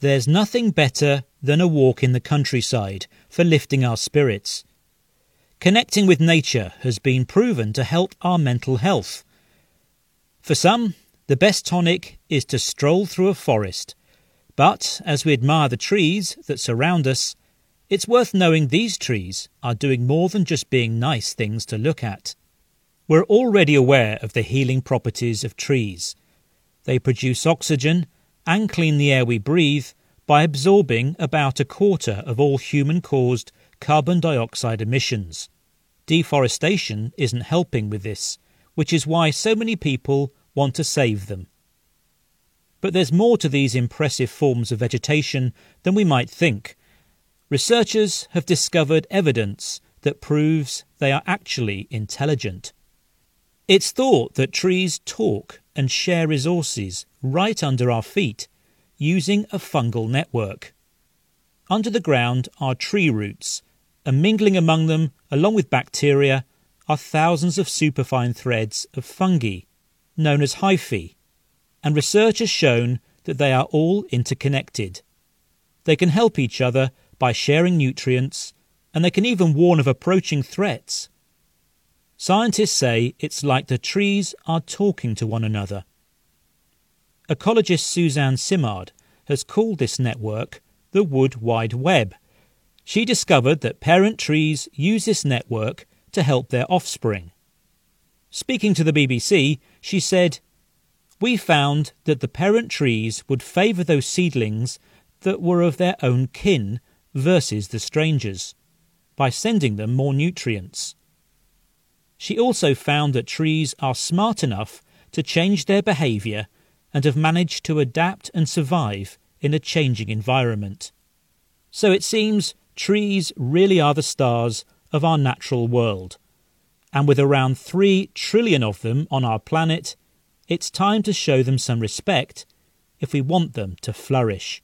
There's nothing better than a walk in the countryside for lifting our spirits. Connecting with nature has been proven to help our mental health. For some, the best tonic is to stroll through a forest. But as we admire the trees that surround us, it's worth knowing these trees are doing more than just being nice things to look at. We're already aware of the healing properties of trees. They produce oxygen and clean the air we breathe by absorbing about a quarter of all human caused carbon dioxide emissions. Deforestation isn't helping with this, which is why so many people want to save them. But there's more to these impressive forms of vegetation than we might think. Researchers have discovered evidence that proves they are actually intelligent. It's thought that trees talk and share resources right under our feet using a fungal network. Under the ground are tree roots, and mingling among them, along with bacteria, are thousands of superfine threads of fungi, known as hyphae, and research has shown that they are all interconnected. They can help each other by sharing nutrients, and they can even warn of approaching threats Scientists say it's like the trees are talking to one another. Ecologist Suzanne Simard has called this network the Wood Wide Web. She discovered that parent trees use this network to help their offspring. Speaking to the BBC, she said, We found that the parent trees would favour those seedlings that were of their own kin versus the strangers by sending them more nutrients. She also found that trees are smart enough to change their behaviour and have managed to adapt and survive in a changing environment. So it seems trees really are the stars of our natural world. And with around 3 trillion of them on our planet, it's time to show them some respect if we want them to flourish.